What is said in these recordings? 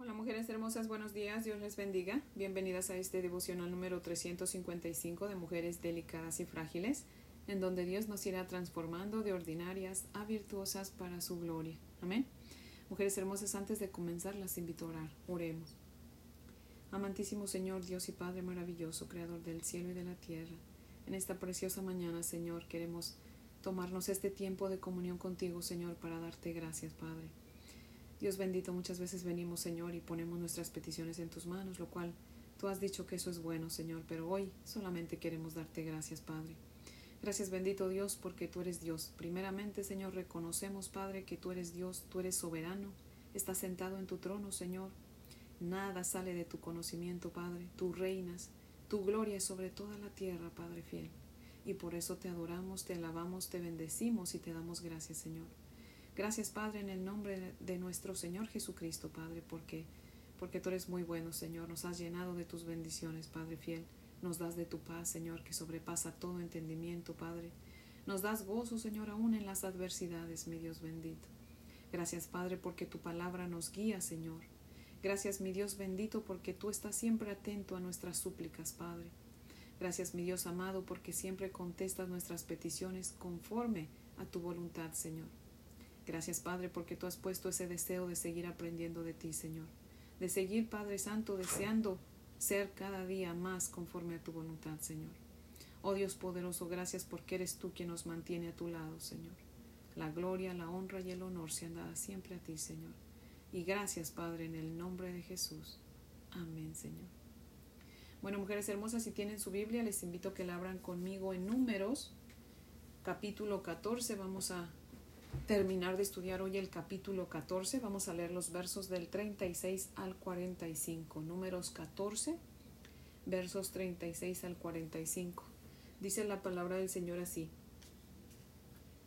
Hola mujeres hermosas, buenos días, Dios les bendiga. Bienvenidas a este devocional número 355 de Mujeres Delicadas y Frágiles, en donde Dios nos irá transformando de ordinarias a virtuosas para su gloria. Amén. Mujeres hermosas, antes de comenzar las invito a orar. Oremos. Amantísimo Señor, Dios y Padre maravilloso, Creador del cielo y de la tierra, en esta preciosa mañana, Señor, queremos tomarnos este tiempo de comunión contigo, Señor, para darte gracias, Padre Dios bendito, muchas veces venimos, Señor, y ponemos nuestras peticiones en tus manos, lo cual tú has dicho que eso es bueno, Señor, pero hoy solamente queremos darte gracias, Padre. Gracias, bendito Dios, porque tú eres Dios. Primeramente, Señor, reconocemos, Padre, que tú eres Dios, tú eres soberano, estás sentado en tu trono, Señor. Nada sale de tu conocimiento, Padre. Tú reinas, tu gloria es sobre toda la tierra, Padre fiel. Y por eso te adoramos, te alabamos, te bendecimos y te damos gracias, Señor. Gracias, Padre, en el nombre de nuestro Señor Jesucristo, Padre, porque porque tú eres muy bueno, Señor. Nos has llenado de tus bendiciones, Padre fiel. Nos das de tu paz, Señor, que sobrepasa todo entendimiento, Padre. Nos das gozo, Señor, aún en las adversidades, mi Dios bendito. Gracias, Padre, porque tu palabra nos guía, Señor. Gracias, mi Dios bendito, porque tú estás siempre atento a nuestras súplicas, Padre. Gracias, mi Dios amado, porque siempre contestas nuestras peticiones conforme a tu voluntad, Señor. Gracias, Padre, porque tú has puesto ese deseo de seguir aprendiendo de ti, Señor. De seguir, Padre Santo, deseando ser cada día más conforme a tu voluntad, Señor. Oh Dios poderoso, gracias porque eres tú quien nos mantiene a tu lado, Señor. La gloria, la honra y el honor sean dadas siempre a ti, Señor. Y gracias, Padre, en el nombre de Jesús. Amén, Señor. Bueno, mujeres hermosas, si tienen su Biblia, les invito a que la abran conmigo en Números, capítulo 14. Vamos a terminar de estudiar hoy el capítulo 14. Vamos a leer los versos del 36 al 45. Números 14, versos 36 al 45. Dice la palabra del Señor así.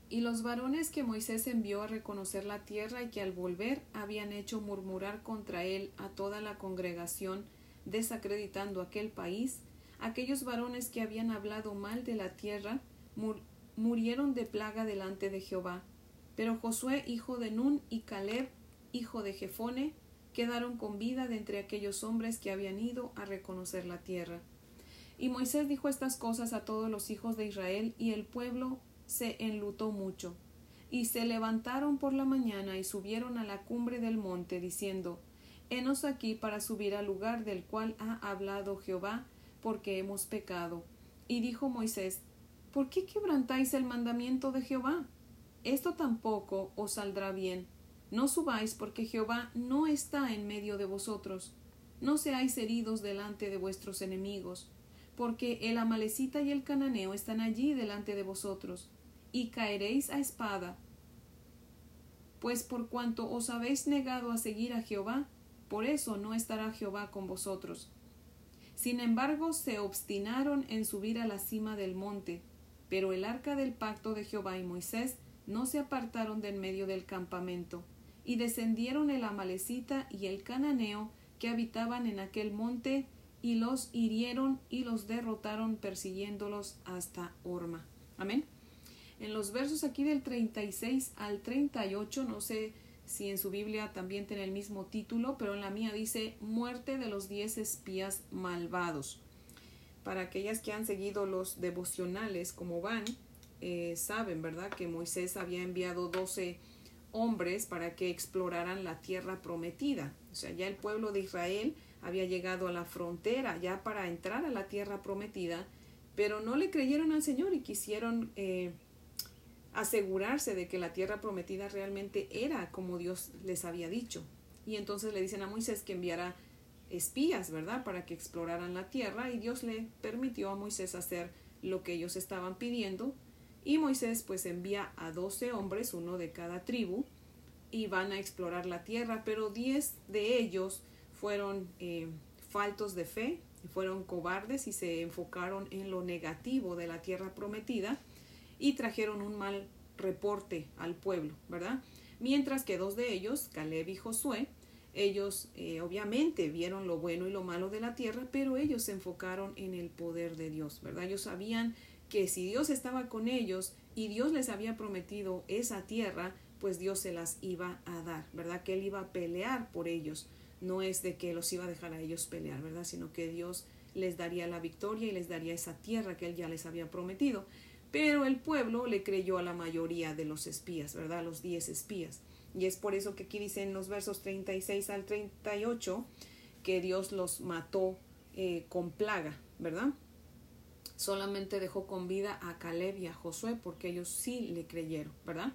Y los varones que Moisés envió a reconocer la tierra y que al volver habían hecho murmurar contra él a toda la congregación, desacreditando aquel país, aquellos varones que habían hablado mal de la tierra, murieron de plaga delante de Jehová pero Josué, hijo de Nun, y Caleb, hijo de Jefone, quedaron con vida de entre aquellos hombres que habían ido a reconocer la tierra. Y Moisés dijo estas cosas a todos los hijos de Israel, y el pueblo se enlutó mucho. Y se levantaron por la mañana y subieron a la cumbre del monte, diciendo Henos aquí para subir al lugar del cual ha hablado Jehová, porque hemos pecado. Y dijo Moisés ¿Por qué quebrantáis el mandamiento de Jehová? Esto tampoco os saldrá bien. No subáis porque Jehová no está en medio de vosotros. No seáis heridos delante de vuestros enemigos, porque el amalecita y el cananeo están allí delante de vosotros, y caeréis a espada. Pues por cuanto os habéis negado a seguir a Jehová, por eso no estará Jehová con vosotros. Sin embargo, se obstinaron en subir a la cima del monte, pero el arca del pacto de Jehová y Moisés no se apartaron del medio del campamento, y descendieron el amalecita y el cananeo que habitaban en aquel monte, y los hirieron y los derrotaron persiguiéndolos hasta Orma. Amén. En los versos aquí del 36 al 38, no sé si en su Biblia también tiene el mismo título, pero en la mía dice muerte de los diez espías malvados. Para aquellas que han seguido los devocionales como van, eh, saben, ¿verdad?, que Moisés había enviado doce hombres para que exploraran la tierra prometida. O sea, ya el pueblo de Israel había llegado a la frontera ya para entrar a la tierra prometida, pero no le creyeron al Señor y quisieron eh, asegurarse de que la tierra prometida realmente era como Dios les había dicho. Y entonces le dicen a Moisés que enviara espías, ¿verdad?, para que exploraran la tierra y Dios le permitió a Moisés hacer lo que ellos estaban pidiendo y Moisés pues envía a doce hombres, uno de cada tribu, y van a explorar la tierra, pero diez de ellos fueron eh, faltos de fe, fueron cobardes y se enfocaron en lo negativo de la tierra prometida y trajeron un mal reporte al pueblo, ¿verdad? Mientras que dos de ellos, Caleb y Josué, ellos eh, obviamente vieron lo bueno y lo malo de la tierra, pero ellos se enfocaron en el poder de Dios, ¿verdad? Ellos sabían que si Dios estaba con ellos y Dios les había prometido esa tierra, pues Dios se las iba a dar, ¿verdad? Que Él iba a pelear por ellos. no es de que los iba a dejar a ellos pelear, ¿verdad? Sino que Dios les daría la victoria y les daría esa tierra que él ya les había prometido. Pero el pueblo le creyó a la mayoría de los espías, ¿verdad? Los diez espías. Y es por eso que aquí dice en los versos 36 al 38 que Dios los mató eh, con plaga, ¿verdad? Solamente dejó con vida a Caleb y a Josué porque ellos sí le creyeron, ¿verdad?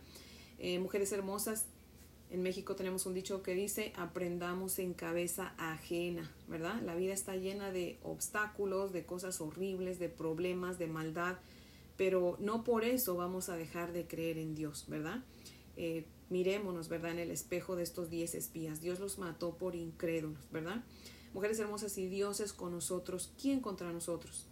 Eh, mujeres hermosas, en México tenemos un dicho que dice, aprendamos en cabeza ajena, ¿verdad? La vida está llena de obstáculos, de cosas horribles, de problemas, de maldad, pero no por eso vamos a dejar de creer en Dios, ¿verdad? Eh, mirémonos, ¿verdad? En el espejo de estos diez espías. Dios los mató por incrédulos, ¿verdad? Mujeres hermosas, si Dios es con nosotros, ¿quién contra nosotros?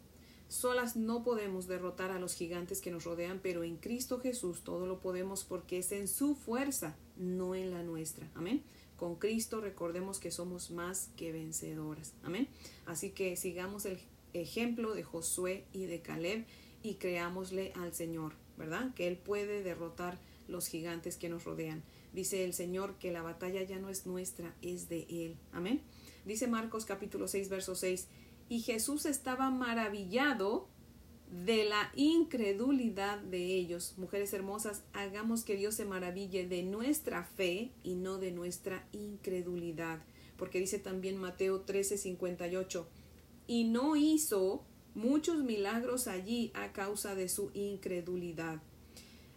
Solas no podemos derrotar a los gigantes que nos rodean, pero en Cristo Jesús todo lo podemos porque es en su fuerza, no en la nuestra. Amén. Con Cristo recordemos que somos más que vencedoras. Amén. Así que sigamos el ejemplo de Josué y de Caleb y creámosle al Señor, ¿verdad? Que Él puede derrotar los gigantes que nos rodean. Dice el Señor que la batalla ya no es nuestra, es de Él. Amén. Dice Marcos capítulo 6, verso 6 y Jesús estaba maravillado de la incredulidad de ellos. Mujeres hermosas, hagamos que Dios se maraville de nuestra fe y no de nuestra incredulidad. Porque dice también Mateo 13, 58, y no hizo muchos milagros allí a causa de su incredulidad.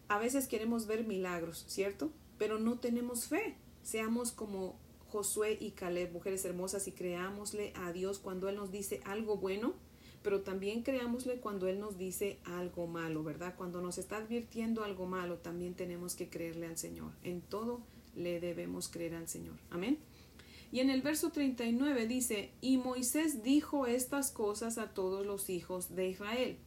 A veces queremos ver milagros, ¿cierto? Pero no tenemos fe. Seamos como Josué y Caleb, mujeres hermosas, y creámosle a Dios cuando Él nos dice algo bueno, pero también creámosle cuando Él nos dice algo malo, ¿verdad? Cuando nos está advirtiendo algo malo, también tenemos que creerle al Señor. En todo le debemos creer al Señor. Amén. Y en el verso 39 dice, y Moisés dijo estas cosas a todos los hijos de Israel.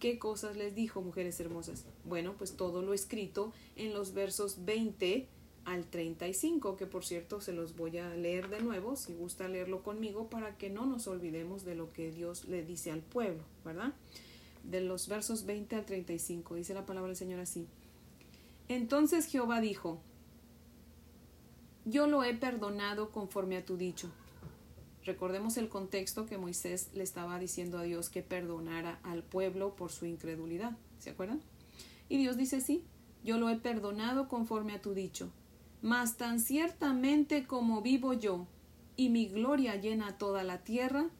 ¿Qué cosas les dijo, mujeres hermosas? Bueno, pues todo lo escrito en los versos 20 al 35, que por cierto se los voy a leer de nuevo, si gusta leerlo conmigo, para que no nos olvidemos de lo que Dios le dice al pueblo, ¿verdad? De los versos 20 al 35, dice la palabra del Señor así. Entonces Jehová dijo, yo lo he perdonado conforme a tu dicho. Recordemos el contexto que Moisés le estaba diciendo a Dios que perdonara al pueblo por su incredulidad, ¿se acuerdan? Y Dios dice, sí, yo lo he perdonado conforme a tu dicho mas tan ciertamente como vivo yo, y mi gloria llena toda la tierra,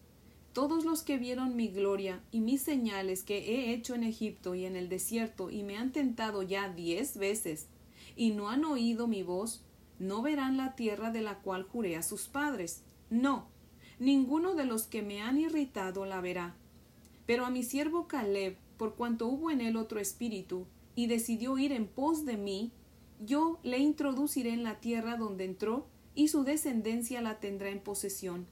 todos los que vieron mi gloria y mis señales que he hecho en Egipto y en el desierto y me han tentado ya diez veces, y no han oído mi voz, no verán la tierra de la cual juré a sus padres. No, ninguno de los que me han irritado la verá. Pero a mi siervo Caleb, por cuanto hubo en él otro espíritu, y decidió ir en pos de mí, yo le introduciré en la tierra donde entró, y su descendencia la tendrá en posesión.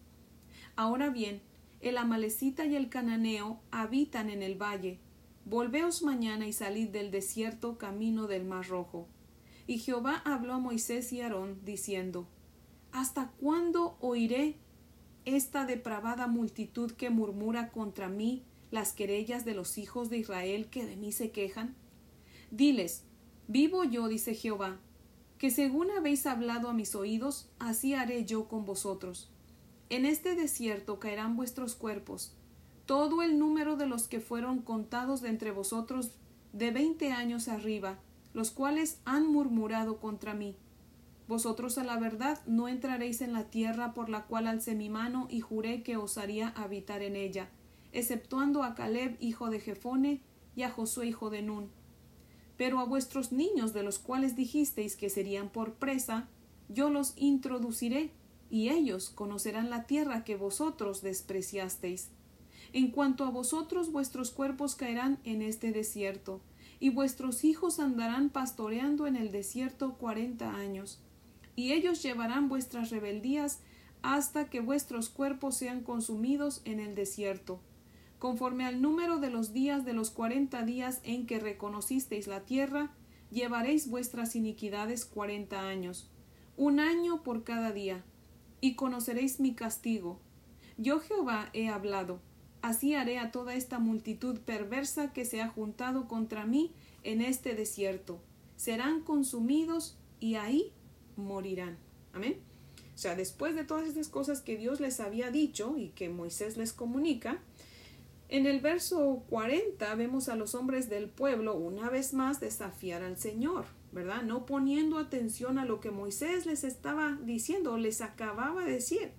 Ahora bien, el amalecita y el cananeo habitan en el valle. Volveos mañana y salid del desierto camino del mar rojo. Y Jehová habló a Moisés y Aarón, diciendo ¿Hasta cuándo oiré esta depravada multitud que murmura contra mí las querellas de los hijos de Israel que de mí se quejan? Diles Vivo yo, dice Jehová, que según habéis hablado a mis oídos, así haré yo con vosotros. En este desierto caerán vuestros cuerpos, todo el número de los que fueron contados de entre vosotros de veinte años arriba, los cuales han murmurado contra mí. Vosotros a la verdad no entraréis en la tierra por la cual alcé mi mano y juré que os haría habitar en ella, exceptuando a Caleb hijo de Jefone y a Josué hijo de Nun pero a vuestros niños de los cuales dijisteis que serían por presa, yo los introduciré, y ellos conocerán la tierra que vosotros despreciasteis. En cuanto a vosotros, vuestros cuerpos caerán en este desierto, y vuestros hijos andarán pastoreando en el desierto cuarenta años, y ellos llevarán vuestras rebeldías hasta que vuestros cuerpos sean consumidos en el desierto Conforme al número de los días de los cuarenta días en que reconocisteis la tierra, llevaréis vuestras iniquidades cuarenta años, un año por cada día, y conoceréis mi castigo. Yo Jehová he hablado, así haré a toda esta multitud perversa que se ha juntado contra mí en este desierto. Serán consumidos y ahí morirán. Amén. O sea, después de todas estas cosas que Dios les había dicho y que Moisés les comunica, en el verso 40 vemos a los hombres del pueblo una vez más desafiar al Señor, ¿verdad? No poniendo atención a lo que Moisés les estaba diciendo, les acababa de decir.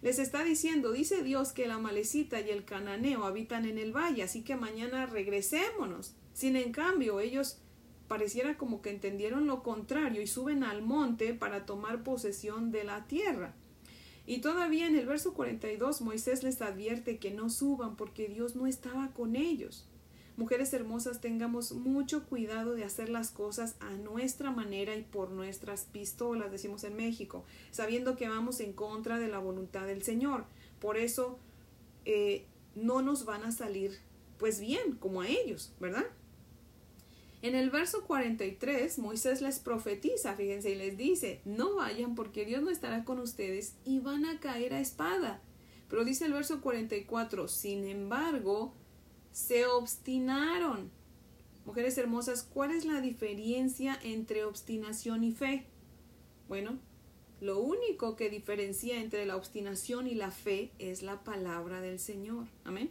Les está diciendo, dice Dios que la malecita y el cananeo habitan en el valle, así que mañana regresémonos. Sin en cambio, ellos pareciera como que entendieron lo contrario y suben al monte para tomar posesión de la tierra. Y todavía en el verso 42 Moisés les advierte que no suban porque Dios no estaba con ellos. Mujeres hermosas, tengamos mucho cuidado de hacer las cosas a nuestra manera y por nuestras pistolas, decimos en México, sabiendo que vamos en contra de la voluntad del Señor. Por eso eh, no nos van a salir pues bien como a ellos, ¿verdad? En el verso 43, Moisés les profetiza, fíjense, y les dice, no vayan porque Dios no estará con ustedes y van a caer a espada. Pero dice el verso 44, sin embargo, se obstinaron. Mujeres hermosas, ¿cuál es la diferencia entre obstinación y fe? Bueno, lo único que diferencia entre la obstinación y la fe es la palabra del Señor. Amén.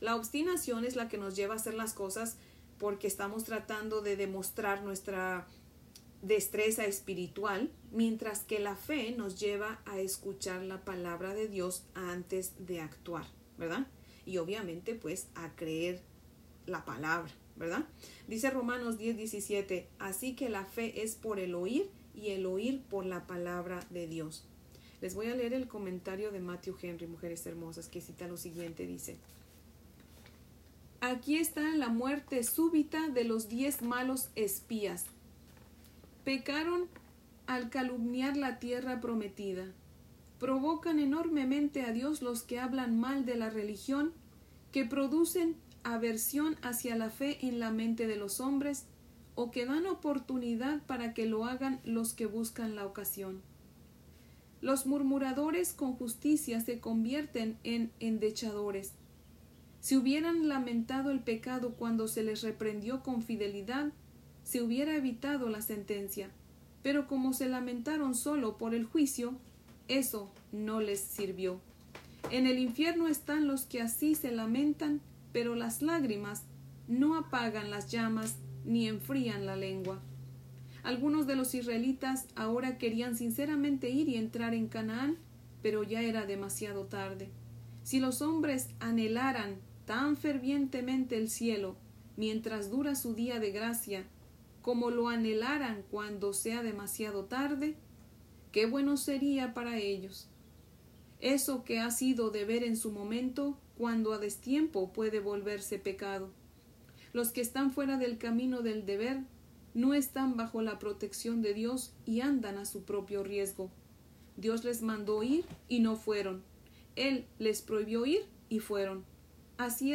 La obstinación es la que nos lleva a hacer las cosas porque estamos tratando de demostrar nuestra destreza espiritual, mientras que la fe nos lleva a escuchar la palabra de Dios antes de actuar, ¿verdad? Y obviamente pues a creer la palabra, ¿verdad? Dice Romanos 10, 17, así que la fe es por el oír y el oír por la palabra de Dios. Les voy a leer el comentario de Matthew Henry, Mujeres Hermosas, que cita lo siguiente, dice, Aquí está la muerte súbita de los diez malos espías. Pecaron al calumniar la tierra prometida. Provocan enormemente a Dios los que hablan mal de la religión, que producen aversión hacia la fe en la mente de los hombres, o que dan oportunidad para que lo hagan los que buscan la ocasión. Los murmuradores con justicia se convierten en endechadores si hubieran lamentado el pecado cuando se les reprendió con fidelidad, se hubiera evitado la sentencia. Pero como se lamentaron solo por el juicio, eso no les sirvió. En el infierno están los que así se lamentan, pero las lágrimas no apagan las llamas ni enfrían la lengua. Algunos de los israelitas ahora querían sinceramente ir y entrar en Canaán, pero ya era demasiado tarde. Si los hombres anhelaran tan fervientemente el cielo mientras dura su día de gracia, como lo anhelaran cuando sea demasiado tarde, qué bueno sería para ellos. Eso que ha sido deber en su momento, cuando a destiempo puede volverse pecado. Los que están fuera del camino del deber no están bajo la protección de Dios y andan a su propio riesgo. Dios les mandó ir y no fueron. Él les prohibió ir y fueron. Así,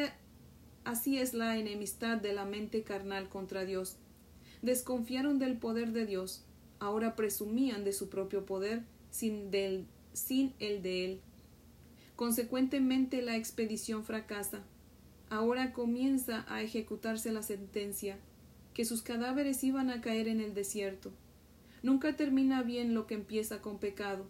así es la enemistad de la mente carnal contra Dios. Desconfiaron del poder de Dios, ahora presumían de su propio poder sin, del, sin el de Él. Consecuentemente la expedición fracasa. Ahora comienza a ejecutarse la sentencia, que sus cadáveres iban a caer en el desierto. Nunca termina bien lo que empieza con pecado.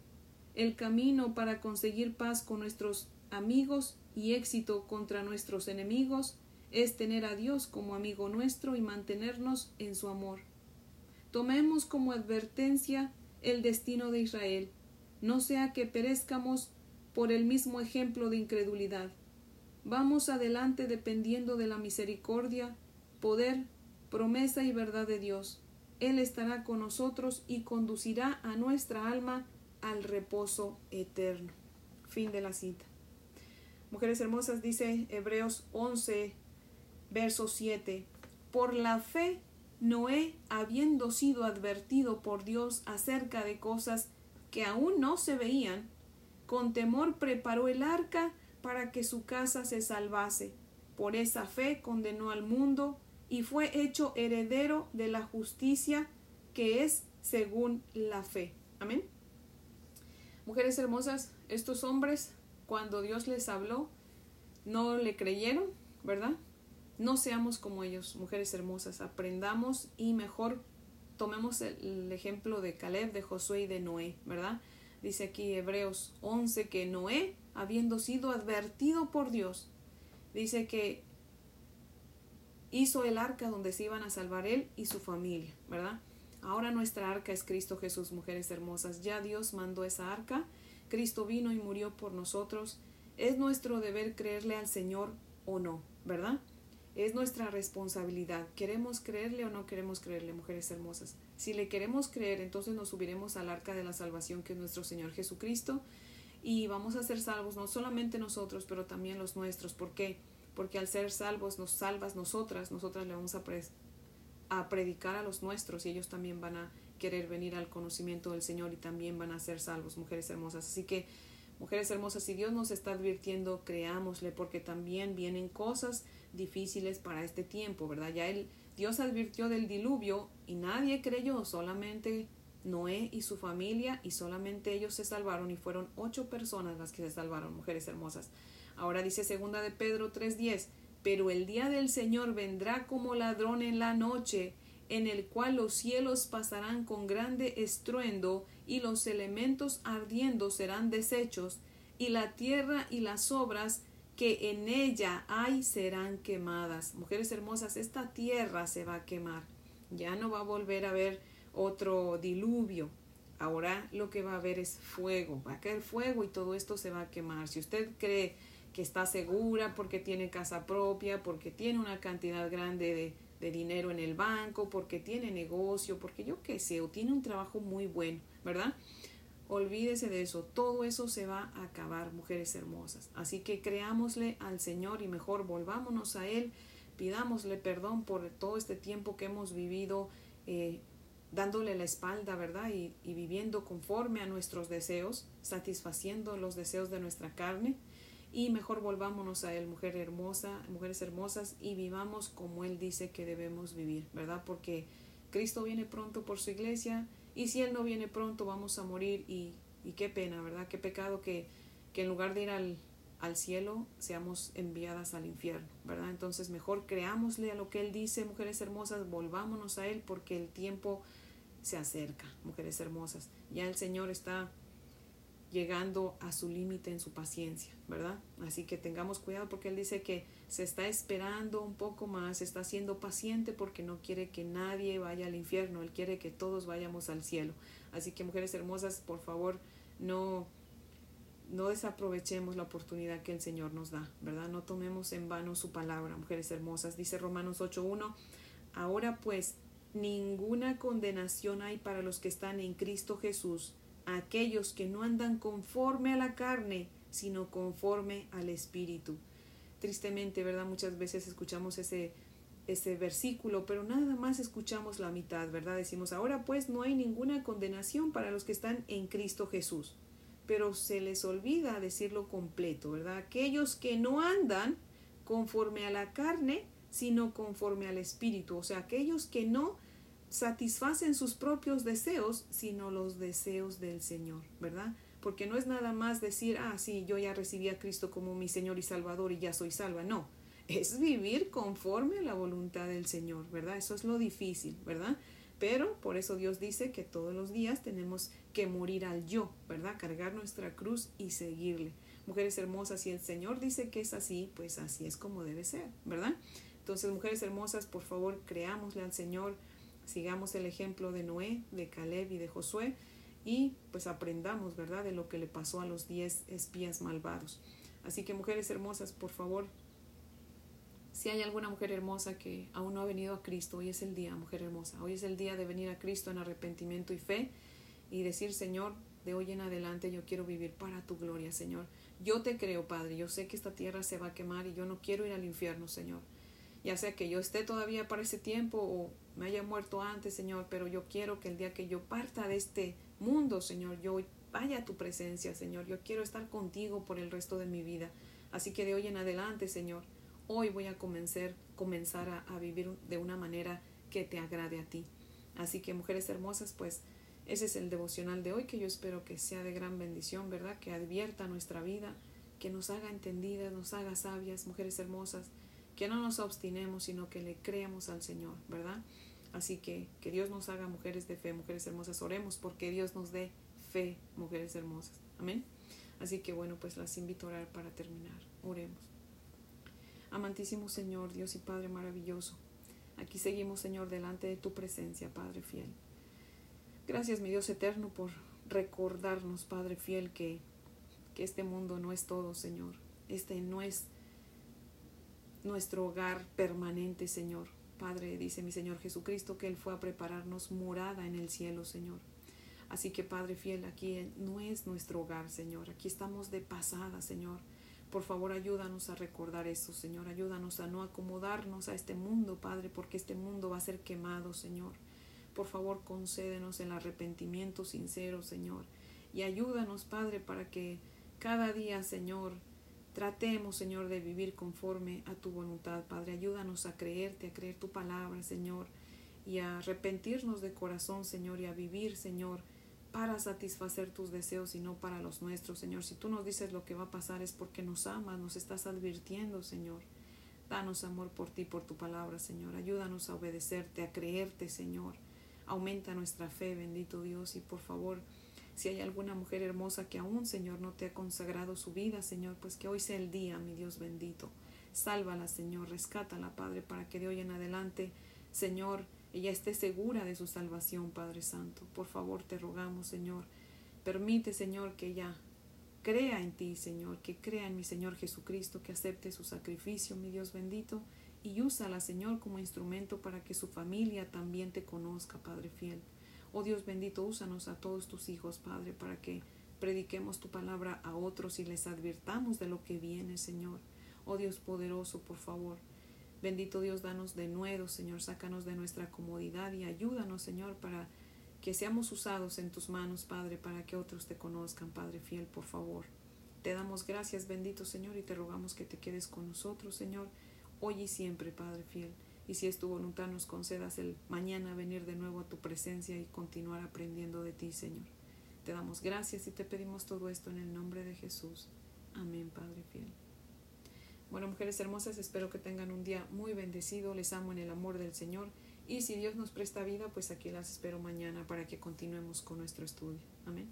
El camino para conseguir paz con nuestros amigos y éxito contra nuestros enemigos es tener a Dios como amigo nuestro y mantenernos en su amor. Tomemos como advertencia el destino de Israel, no sea que perezcamos por el mismo ejemplo de incredulidad. Vamos adelante dependiendo de la misericordia, poder, promesa y verdad de Dios. Él estará con nosotros y conducirá a nuestra alma al reposo eterno. Fin de la cita. Mujeres hermosas, dice Hebreos 11, verso 7. Por la fe, Noé, habiendo sido advertido por Dios acerca de cosas que aún no se veían, con temor preparó el arca para que su casa se salvase. Por esa fe condenó al mundo y fue hecho heredero de la justicia que es según la fe. Amén. Mujeres hermosas, estos hombres cuando Dios les habló, no le creyeron, ¿verdad? No seamos como ellos, mujeres hermosas, aprendamos y mejor tomemos el, ejemplo de Caleb, de Josué y de Noé, ¿verdad? Dice aquí Hebreos 11 que Noé, habiendo sido advertido por Dios, dice que hizo el arca donde se iban a salvar él y su familia, ¿verdad? Ahora nuestra arca es Cristo Jesús, mujeres hermosas. Ya Dios mandó esa arca, Cristo vino y murió por nosotros. Es nuestro deber creerle al Señor o no, ¿verdad? Es nuestra responsabilidad. ¿Queremos creerle o no queremos creerle, mujeres hermosas? Si le queremos creer, entonces nos subiremos al arca de la salvación que es nuestro Señor Jesucristo y vamos a ser salvos, no solamente nosotros, pero también los nuestros. ¿Por qué? porque al ser salvos nos salvas nosotras, nosotras le vamos a, a predicar a los nuestros y ellos también van a querer venir al conocimiento del Señor y también van a ser salvos, mujeres hermosas. Así que, mujeres hermosas, si Dios nos está advirtiendo, creámosle, porque también vienen cosas difíciles para este tiempo, ¿verdad? Ya él, Dios advirtió del diluvio y nadie creyó, solamente Noé y su familia y solamente ellos se salvaron y fueron ocho personas las que se salvaron, mujeres hermosas. Ahora dice segunda de Pedro 3:10, pero el día del Señor vendrá como ladrón en la noche, en el cual los cielos pasarán con grande estruendo y los elementos ardiendo serán deshechos y la tierra y las obras que en ella hay serán quemadas. Mujeres hermosas, esta tierra se va a quemar. Ya no va a volver a haber otro diluvio. Ahora lo que va a haber es fuego. Va a caer fuego y todo esto se va a quemar. Si usted cree que está segura porque tiene casa propia, porque tiene una cantidad grande de, de dinero en el banco, porque tiene negocio, porque yo qué sé, o tiene un trabajo muy bueno, ¿verdad? Olvídese de eso, todo eso se va a acabar, mujeres hermosas. Así que creámosle al Señor y mejor volvámonos a Él, pidámosle perdón por todo este tiempo que hemos vivido eh, dándole la espalda, ¿verdad? Y, y viviendo conforme a nuestros deseos, satisfaciendo los deseos de nuestra carne y mejor volvámonos a Él, mujer hermosa, mujeres hermosas, y vivamos como Él dice que debemos vivir, ¿verdad? Porque Cristo viene pronto por su iglesia y si Él no viene pronto vamos a morir y, y qué pena, ¿verdad? Qué pecado que, que en lugar de ir al, al cielo seamos enviadas al infierno, ¿verdad? Entonces mejor creámosle a lo que Él dice, mujeres hermosas, volvámonos a Él porque el tiempo se acerca, mujeres hermosas. Ya el Señor está llegando a su límite en su paciencia, ¿verdad? Así que tengamos cuidado porque él dice que se está esperando un poco más, está siendo paciente porque no quiere que nadie vaya al infierno, él quiere que todos vayamos al cielo. Así que mujeres hermosas, por favor, no no desaprovechemos la oportunidad que el Señor nos da, ¿verdad? No tomemos en vano su palabra, mujeres hermosas. Dice Romanos 8:1, ahora pues ninguna condenación hay para los que están en Cristo Jesús aquellos que no andan conforme a la carne, sino conforme al Espíritu. Tristemente, ¿verdad? Muchas veces escuchamos ese, ese versículo, pero nada más escuchamos la mitad, ¿verdad? Decimos, ahora pues no hay ninguna condenación para los que están en Cristo Jesús. Pero se les olvida decirlo completo, ¿verdad? Aquellos que no andan conforme a la carne, sino conforme al Espíritu. O sea, aquellos que no satisfacen sus propios deseos, sino los deseos del Señor, ¿verdad? Porque no es nada más decir, ah, sí, yo ya recibí a Cristo como mi Señor y Salvador y ya soy salva. No, es vivir conforme a la voluntad del Señor, ¿verdad? Eso es lo difícil, ¿verdad? Pero por eso Dios dice que todos los días tenemos que morir al yo, ¿verdad? Cargar nuestra cruz y seguirle. Mujeres hermosas, si el Señor dice que es así, pues así es como debe ser, ¿verdad? Entonces, mujeres hermosas, por favor, creámosle al Señor, sigamos el ejemplo de Noé, de Caleb y de Josué y pues aprendamos, ¿verdad?, de lo que le pasó a los diez espías malvados. Así que mujeres hermosas, por favor, si hay alguna mujer hermosa que aún no ha venido a Cristo, hoy es el día, mujer hermosa, hoy es el día de venir a Cristo en arrepentimiento y fe y decir, Señor, de hoy en adelante yo quiero vivir para tu gloria, Señor. Yo te creo, Padre, yo sé que esta tierra se va a quemar y yo no quiero ir al infierno, Señor ya sea que yo esté todavía para ese tiempo o me haya muerto antes, Señor, pero yo quiero que el día que yo parta de este mundo, Señor, yo vaya a tu presencia, Señor. Yo quiero estar contigo por el resto de mi vida. Así que de hoy en adelante, Señor, hoy voy a comenzar, comenzar a, a vivir de una manera que te agrade a ti. Así que, mujeres hermosas, pues ese es el devocional de hoy que yo espero que sea de gran bendición, ¿verdad? Que advierta nuestra vida, que nos haga entendidas, nos haga sabias, mujeres hermosas que no nos obstinemos, sino que le creamos al Señor, ¿verdad? Así que que Dios nos haga mujeres de fe, mujeres hermosas, oremos porque Dios nos dé fe, mujeres hermosas. Amén. Así que bueno, pues las invito a orar para terminar. Oremos. Amantísimo Señor, Dios y Padre maravilloso, aquí seguimos, Señor, delante de tu presencia, Padre fiel. Gracias, mi Dios eterno, por recordarnos, Padre fiel, que, que este mundo no es todo, Señor. Este no es nuestro hogar permanente, Señor. Padre, dice mi Señor Jesucristo, que Él fue a prepararnos morada en el cielo, Señor. Así que Padre fiel, aquí no es nuestro hogar, Señor. Aquí estamos de pasada, Señor. Por favor, ayúdanos a recordar eso, Señor. Ayúdanos a no acomodarnos a este mundo, Padre, porque este mundo va a ser quemado, Señor. Por favor, concédenos el arrepentimiento sincero, Señor. Y ayúdanos, Padre, para que cada día, Señor, tratemos, Señor, de vivir conforme a tu voluntad, Padre. Ayúdanos a creerte, a creer tu palabra, Señor, y a arrepentirnos de corazón, Señor, y a vivir, Señor, para satisfacer tus deseos y no para los nuestros, Señor. Si tú nos dices lo que va a pasar es porque nos amas, nos estás advirtiendo, Señor. Danos amor por ti, por tu palabra, Señor. Ayúdanos a obedecerte, a creerte, Señor. Aumenta nuestra fe, bendito Dios, y por favor, si hay alguna mujer hermosa que aún, Señor, no te ha consagrado su vida, Señor, pues que hoy sea el día, mi Dios bendito. Sálvala, Señor, rescátala, Padre, para que de hoy en adelante, Señor, ella esté segura de su salvación, Padre Santo. Por favor, te rogamos, Señor. Permite, Señor, que ella crea en ti, Señor, que crea en mi Señor Jesucristo, que acepte su sacrificio, mi Dios bendito, y úsala, Señor, como instrumento para que su familia también te conozca, Padre fiel. Oh Dios bendito, úsanos a todos tus hijos, Padre, para que prediquemos tu palabra a otros y les advirtamos de lo que viene, Señor. Oh Dios poderoso, por favor, Bendito Dios, danos de nuevo, Señor, sácanos de nuestra comodidad y ayúdanos, Señor, para que seamos usados en tus manos, Padre, para que otros te conozcan, Padre fiel, por favor. Te damos gracias, bendito Señor, y te rogamos que te quedes con nosotros, Señor, hoy y siempre, Padre fiel. Y si es tu voluntad, nos concedas el mañana venir de nuevo a tu presencia y continuar aprendiendo de ti, Señor. Te damos gracias y te pedimos todo esto en el nombre de Jesús. Amén, Padre fiel. Bueno, mujeres hermosas, espero que tengan un día muy bendecido. Les amo en el amor del Señor. Y si Dios nos presta vida, pues aquí las espero mañana para que continuemos con nuestro estudio. Amén.